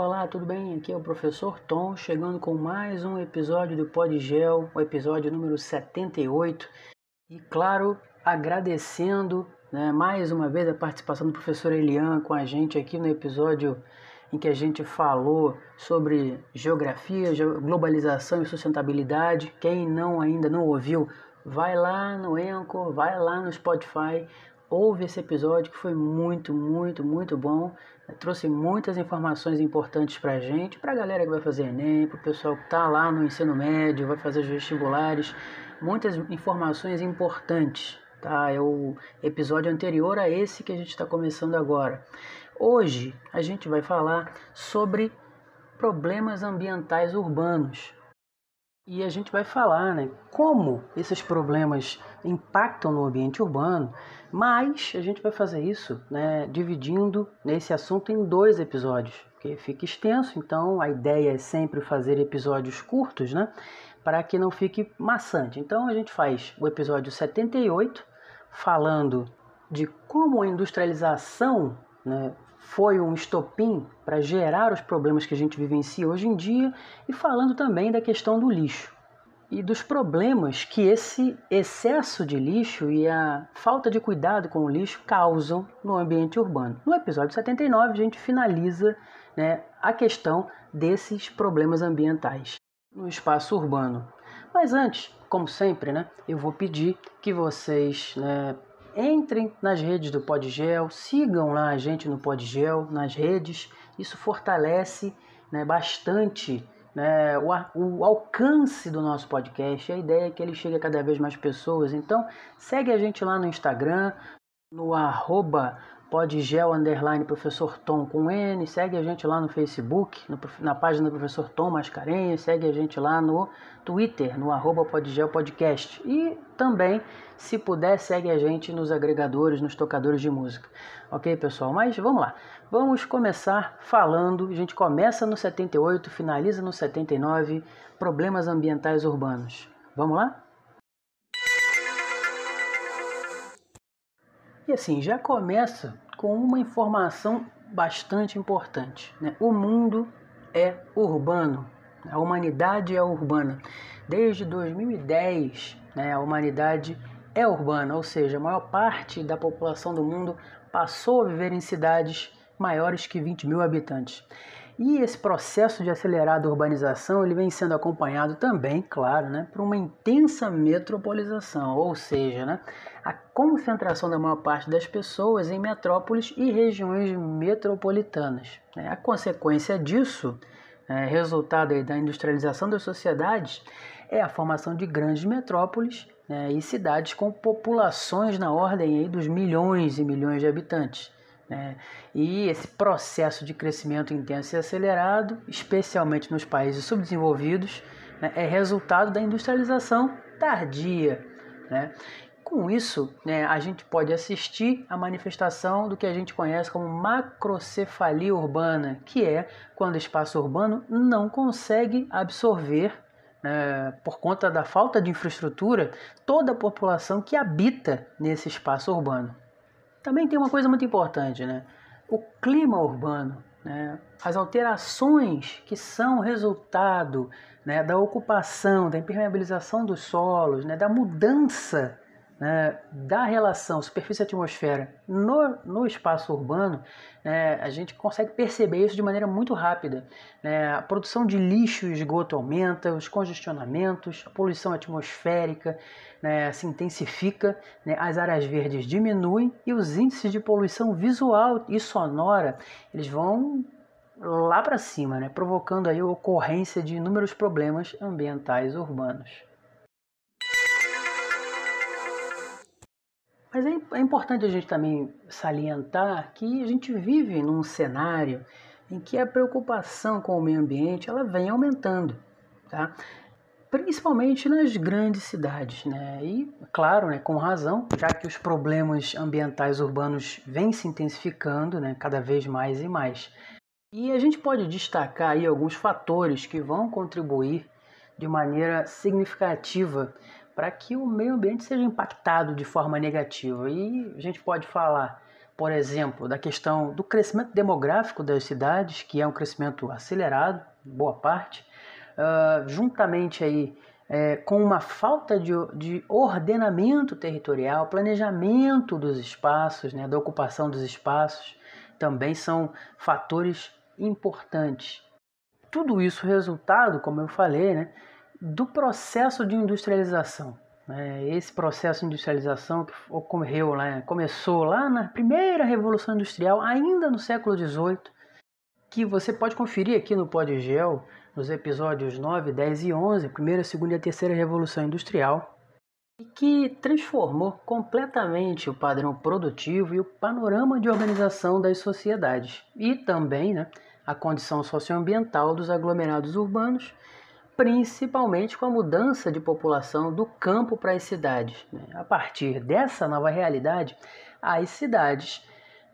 olá, tudo bem? Aqui é o professor Tom, chegando com mais um episódio do Podgel, o episódio número 78. E claro, agradecendo né, mais uma vez a participação do professor Elian com a gente aqui no episódio em que a gente falou sobre geografia, globalização e sustentabilidade. Quem não ainda não ouviu, vai lá no Anchor, vai lá no Spotify, ouve esse episódio que foi muito, muito, muito bom. Trouxe muitas informações importantes para a gente, para a galera que vai fazer Enem, para o pessoal que está lá no ensino médio, vai fazer os vestibulares. Muitas informações importantes, tá? É o episódio anterior a esse que a gente está começando agora. Hoje a gente vai falar sobre problemas ambientais urbanos. E a gente vai falar né, como esses problemas impactam no ambiente urbano, mas a gente vai fazer isso né, dividindo nesse assunto em dois episódios, porque fica extenso, então a ideia é sempre fazer episódios curtos, né, para que não fique maçante. Então a gente faz o episódio 78, falando de como a industrialização né, foi um estopim para gerar os problemas que a gente vivencia hoje em dia e falando também da questão do lixo e dos problemas que esse excesso de lixo e a falta de cuidado com o lixo causam no ambiente urbano. No episódio 79, a gente finaliza né, a questão desses problemas ambientais no espaço urbano. Mas antes, como sempre, né, eu vou pedir que vocês né, entrem nas redes do Podgel, sigam lá a gente no Podgel, nas redes. Isso fortalece né, bastante né, o, o, alcance do nosso podcast. A ideia é que ele chegue a cada vez mais pessoas. Então, segue a gente lá no Instagram, no arroba podgel underline professor Tom com N, segue a gente lá no Facebook, no, na página do professor Tom Mascarenhas, segue a gente lá no Twitter, no arroba podgel podcast e também, se puder, segue a gente nos agregadores, nos tocadores de música. Ok, pessoal? Mas vamos lá. Vamos começar falando, a gente começa no 78, finaliza no 79, problemas ambientais urbanos. Vamos lá? E assim, já começa com uma informação bastante importante. Né? O mundo é urbano, a humanidade é urbana. Desde 2010, né, a humanidade é urbana, ou seja, a maior parte da população do mundo passou a viver em cidades maiores que 20 mil habitantes. E esse processo de acelerada urbanização ele vem sendo acompanhado também, claro, né, por uma intensa metropolização, ou seja, né, a concentração da maior parte das pessoas em metrópoles e regiões metropolitanas. Né. A consequência disso, é, resultado da industrialização das sociedades, é a formação de grandes metrópoles né, e cidades com populações na ordem aí dos milhões e milhões de habitantes. Né? E esse processo de crescimento intenso e acelerado, especialmente nos países subdesenvolvidos, né, é resultado da industrialização tardia. Né? Com isso, né, a gente pode assistir à manifestação do que a gente conhece como macrocefalia urbana, que é quando o espaço urbano não consegue absorver, né, por conta da falta de infraestrutura, toda a população que habita nesse espaço urbano. Também tem uma coisa muito importante, né? O clima urbano, né? as alterações que são resultado né, da ocupação, da impermeabilização dos solos, né, da mudança né, da relação superfície-atmosfera no, no espaço urbano, né, a gente consegue perceber isso de maneira muito rápida. Né? A produção de lixo e esgoto aumenta, os congestionamentos, a poluição atmosférica né, se intensifica, né, as áreas verdes diminuem e os índices de poluição visual e sonora eles vão lá para cima, né, provocando aí a ocorrência de inúmeros problemas ambientais urbanos. Mas é, é importante a gente também salientar que a gente vive num cenário em que a preocupação com o meio ambiente ela vem aumentando, tá? principalmente nas grandes cidades, né? E claro, né, com razão, já que os problemas ambientais urbanos vêm se intensificando, né, cada vez mais e mais. E a gente pode destacar aí alguns fatores que vão contribuir de maneira significativa para que o meio ambiente seja impactado de forma negativa. E a gente pode falar por exemplo, da questão do crescimento demográfico das cidades, que é um crescimento acelerado, boa parte, uh, juntamente aí é, com uma falta de, de, ordenamento territorial, planejamento dos espaços, né, da ocupação dos espaços, também são fatores importantes. Tudo isso resultado, como eu falei, né, do processo de industrialização. Né? Esse processo de industrialização que ocorreu começou lá na primeira Revolução Industrial, ainda no século XVIII, que você pode conferir aqui no Podgel, nos episódios 9, 10 e 11, primeira, segunda e terceira Revolução Industrial, e que transformou completamente o padrão produtivo e o panorama de organização das sociedades, e também né, a condição socioambiental dos aglomerados urbanos, principalmente com a mudança de população do campo para as cidades. Né? A partir dessa nova realidade, as cidades,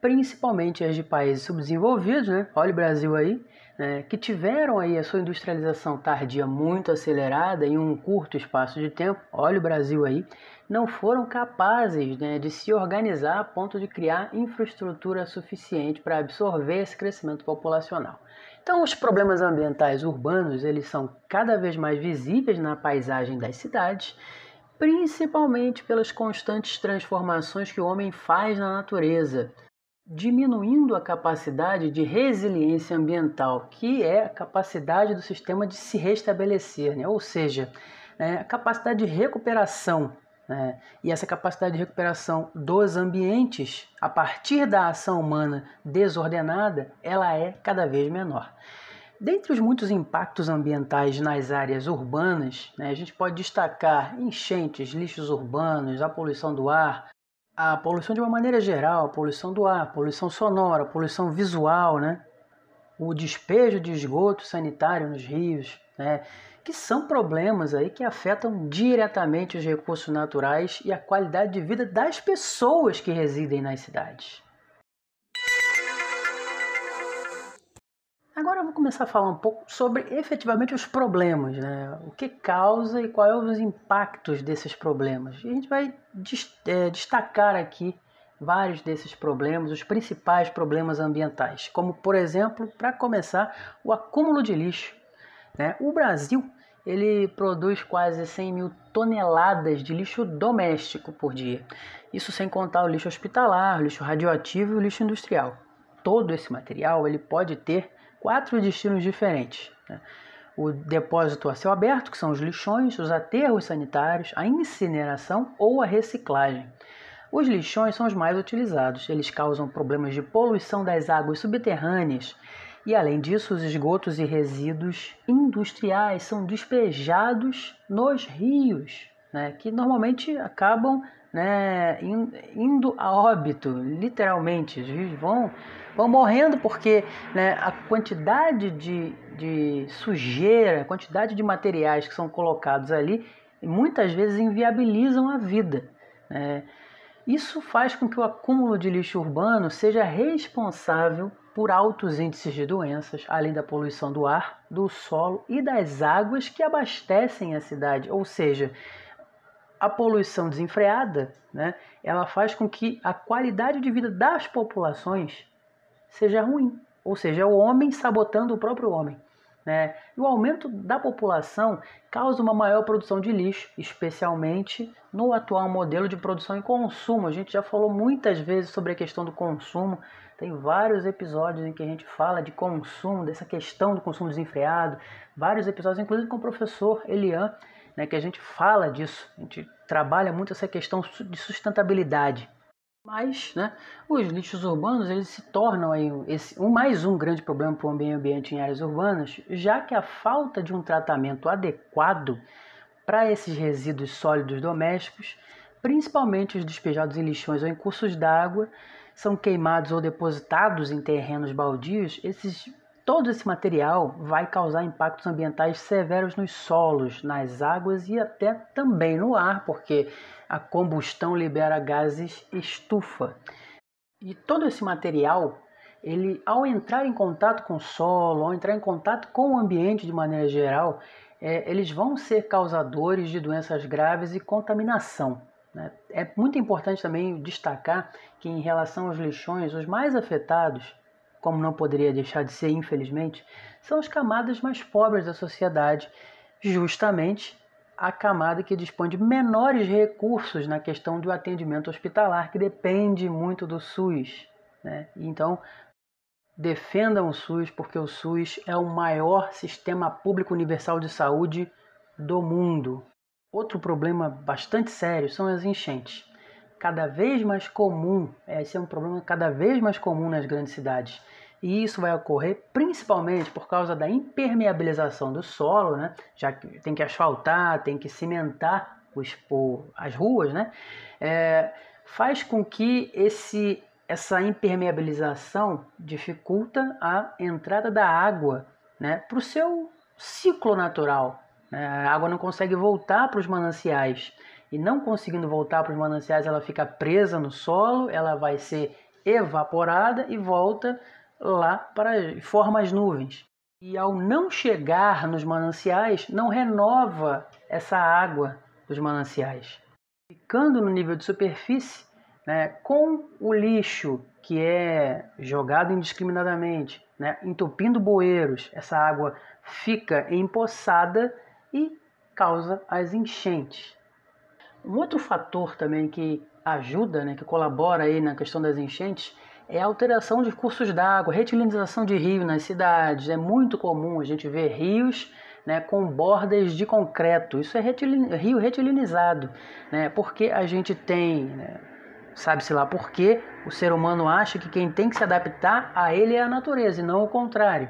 principalmente as de países subdesenvolvidos, né? olha o Brasil aí, né, que tiveram aí a sua industrialização tardia muito acelerada em um curto espaço de tempo, olha o Brasil aí, não foram capazes né, de se organizar a ponto de criar infraestrutura suficiente para absorver esse crescimento populacional. Então, os problemas ambientais urbanos eles são cada vez mais visíveis na paisagem das cidades, principalmente pelas constantes transformações que o homem faz na natureza, diminuindo a capacidade de resiliência ambiental, que é a capacidade do sistema de se restabelecer, né? ou seja, é, a capacidade de recuperação. Né? E essa capacidade de recuperação dos ambientes, a partir da ação humana desordenada, ela é cada vez menor. Dentre os muitos impactos ambientais nas áreas urbanas, né, a gente pode destacar enchentes, lixos urbanos, a poluição do ar, a poluição de uma maneira geral, a poluição do ar, a poluição sonora, a poluição visual, né? O despejo de esgoto sanitário nos rios, né? que são problemas aí que afetam diretamente os recursos naturais e a qualidade de vida das pessoas que residem nas cidades. Agora eu vou começar a falar um pouco sobre efetivamente os problemas, né? o que causa e quais são os impactos desses problemas. E a gente vai é, destacar aqui vários desses problemas, os principais problemas ambientais, como por exemplo, para começar, o acúmulo de lixo. Né? O Brasil ele produz quase 100 mil toneladas de lixo doméstico por dia. Isso sem contar o lixo hospitalar, o lixo radioativo e o lixo industrial. Todo esse material ele pode ter quatro destinos diferentes. Né? O depósito a céu aberto, que são os lixões, os aterros sanitários, a incineração ou a reciclagem. Os lixões são os mais utilizados. Eles causam problemas de poluição das águas subterrâneas e, além disso, os esgotos e resíduos industriais são despejados nos rios, né, que normalmente acabam né, indo a óbito, literalmente. Os rios vão vão morrendo porque né, a quantidade de, de sujeira, a quantidade de materiais que são colocados ali, muitas vezes inviabilizam a vida. Né? Isso faz com que o acúmulo de lixo urbano seja responsável por altos índices de doenças, além da poluição do ar, do solo e das águas que abastecem a cidade. Ou seja, a poluição desenfreada, né, ela faz com que a qualidade de vida das populações seja ruim, ou seja, é o homem sabotando o próprio homem. Né? E o aumento da população causa uma maior produção de lixo, especialmente no atual modelo de produção e consumo. A gente já falou muitas vezes sobre a questão do consumo, tem vários episódios em que a gente fala de consumo, dessa questão do consumo desenfreado, vários episódios, inclusive com o professor Elian, né, que a gente fala disso, a gente trabalha muito essa questão de sustentabilidade. Mas, né, os lixos urbanos eles se tornam aí esse, um, mais um grande problema para o meio ambiente em áreas urbanas, já que a falta de um tratamento adequado para esses resíduos sólidos domésticos, principalmente os despejados em lixões ou em cursos d'água, são queimados ou depositados em terrenos baldios, esses, todo esse material vai causar impactos ambientais severos nos solos, nas águas e até também no ar, porque a combustão libera gases estufa. E todo esse material, ele ao entrar em contato com o solo, ao entrar em contato com o ambiente de maneira geral, é, eles vão ser causadores de doenças graves e contaminação. Né? É muito importante também destacar que, em relação aos lixões, os mais afetados, como não poderia deixar de ser, infelizmente, são as camadas mais pobres da sociedade, justamente a camada que dispõe de menores recursos na questão do atendimento hospitalar, que depende muito do SUS. Né? Então, defendam o SUS, porque o SUS é o maior sistema público universal de saúde do mundo. Outro problema bastante sério são as enchentes. Cada vez mais comum, esse é um problema cada vez mais comum nas grandes cidades. E isso vai ocorrer principalmente por causa da impermeabilização do solo, né? já que tem que asfaltar, tem que cimentar os, as ruas, né? É, faz com que esse, essa impermeabilização dificulta a entrada da água né? para o seu ciclo natural. É, a água não consegue voltar para os mananciais. E não conseguindo voltar para os mananciais, ela fica presa no solo, ela vai ser evaporada e volta lá para forma as nuvens. E ao não chegar nos mananciais, não renova essa água dos mananciais. Ficando no nível de superfície, né, com o lixo que é jogado indiscriminadamente, né, entupindo bueiros, essa água fica empoçada e causa as enchentes. Um outro fator também que ajuda, né, que colabora aí na questão das enchentes, é a alteração de cursos d'água, retilinização de rio nas cidades. É muito comum a gente ver rios né, com bordas de concreto. Isso é retilin... rio retilinizado, né, porque a gente tem, né, sabe-se lá por quê, o ser humano acha que quem tem que se adaptar a ele é a natureza e não o contrário.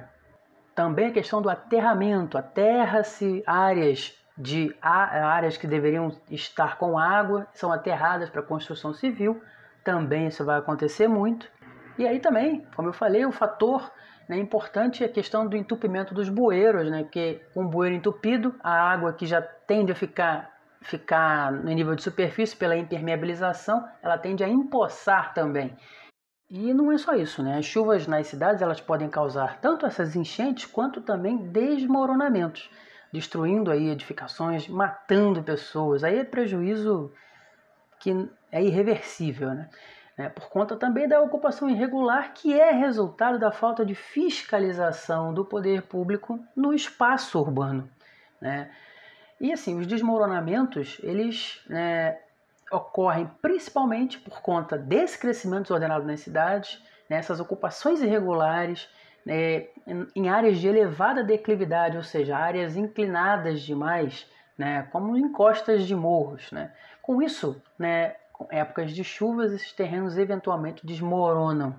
Também a questão do aterramento, aterra-se áreas de áreas que deveriam estar com água, são aterradas para construção civil, também isso vai acontecer muito. E aí também, como eu falei, o fator né, importante é a questão do entupimento dos bueiros, né, porque com o bueiro entupido, a água que já tende a ficar, ficar no nível de superfície pela impermeabilização, ela tende a empoçar também. E não é só isso, né? As chuvas nas cidades elas podem causar tanto essas enchentes quanto também desmoronamentos, destruindo aí edificações, matando pessoas. Aí é prejuízo que é irreversível, né? É, por conta também da ocupação irregular, que é resultado da falta de fiscalização do poder público no espaço urbano. Né? E assim, os desmoronamentos, eles né, ocorrem principalmente por conta desse crescimento desordenado nas cidades, né, ocupações irregulares, né, em áreas de elevada declividade, ou seja, áreas inclinadas demais, né, como encostas de morros. Né. Com isso, né, épocas de chuvas, esses terrenos eventualmente desmoronam.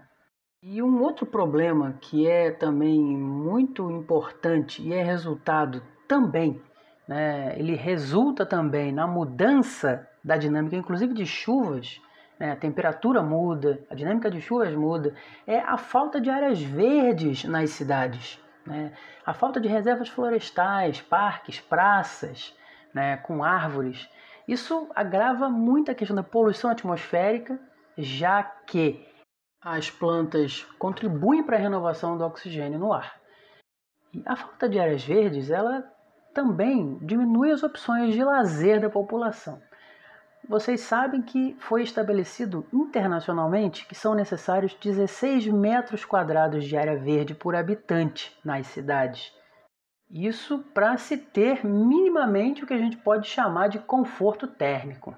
E um outro problema que é também muito importante e é resultado também, né, ele resulta também na mudança da dinâmica, inclusive de chuvas, a temperatura muda, a dinâmica de chuvas muda, é a falta de áreas verdes nas cidades. Né, a falta de reservas florestais, parques, praças né, com árvores. Isso agrava muito a questão da poluição atmosférica, já que as plantas contribuem para a renovação do oxigênio no ar. E a falta de áreas verdes, ela também diminui as opções de lazer da população. Vocês sabem que foi estabelecido internacionalmente que são necessários 16 metros quadrados de área verde por habitante nas cidades. Isso para se ter minimamente o que a gente pode chamar de conforto térmico.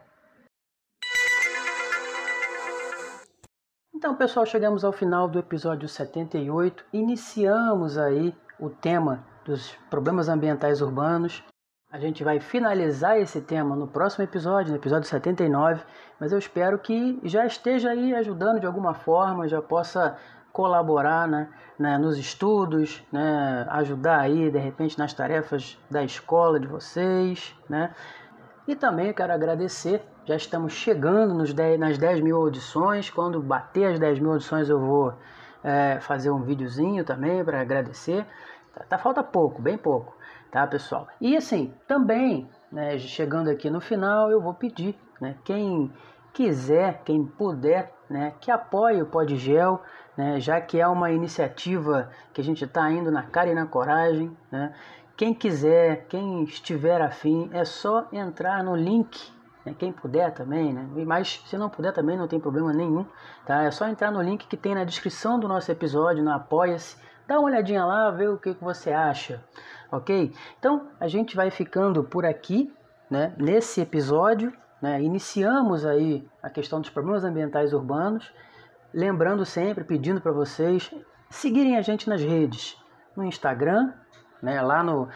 Então, pessoal, chegamos ao final do episódio 78. Iniciamos aí o tema dos problemas ambientais urbanos. A gente vai finalizar esse tema no próximo episódio, no episódio 79, mas eu espero que já esteja aí ajudando de alguma forma, já possa colaborar né, né, nos estudos, né, ajudar aí de repente nas tarefas da escola de vocês, né? E também quero agradecer, já estamos chegando nos 10, nas 10 mil audições, quando bater as 10 mil audições eu vou é, fazer um videozinho também para agradecer, tá, tá, falta pouco, bem pouco, tá pessoal? E assim, também, né, chegando aqui no final, eu vou pedir, né, quem quiser, quem puder, né, que apoie o Podgel, né, já que é uma iniciativa que a gente está indo na cara e na coragem. Né? Quem quiser, quem estiver afim, é só entrar no link né? quem puder também, né? mas se não puder também não tem problema nenhum, tá? É só entrar no link que tem na descrição do nosso episódio, no Apoia-se, dá uma olhadinha lá, vê o que, que você acha, ok? Então a gente vai ficando por aqui, né? Nesse episódio, né? Iniciamos aí a questão dos problemas ambientais urbanos, lembrando sempre, pedindo para vocês seguirem a gente nas redes, no Instagram, né? Lá no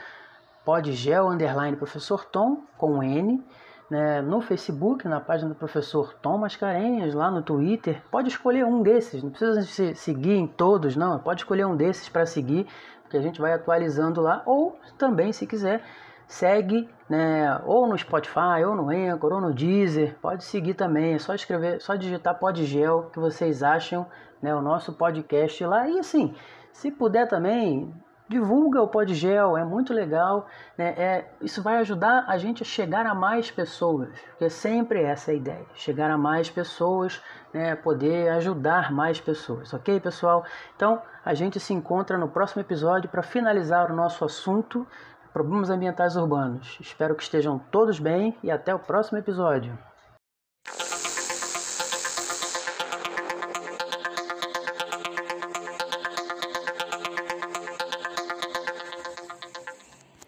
podgel underline professor Tom com N, né, no Facebook, na página do professor Tom Mascarenhas, lá no Twitter. Pode escolher um desses, não precisa se seguir em todos, não. Pode escolher um desses para seguir, que a gente vai atualizando lá. Ou também, se quiser, segue né, ou no Spotify, ou no Anchor, ou no Deezer. Pode seguir também, é só escrever, só digitar Podgel, que vocês acham né, o nosso podcast lá. E assim, se puder também, divulga o Podgel, é muito legal, né? É, isso vai ajudar a gente a chegar a mais pessoas, porque é sempre essa a ideia, chegar a mais pessoas, né? Poder ajudar mais pessoas, ok, pessoal? Então a gente se encontra no próximo episódio para finalizar o nosso assunto problemas ambientais urbanos. Espero que estejam todos bem e até o próximo episódio.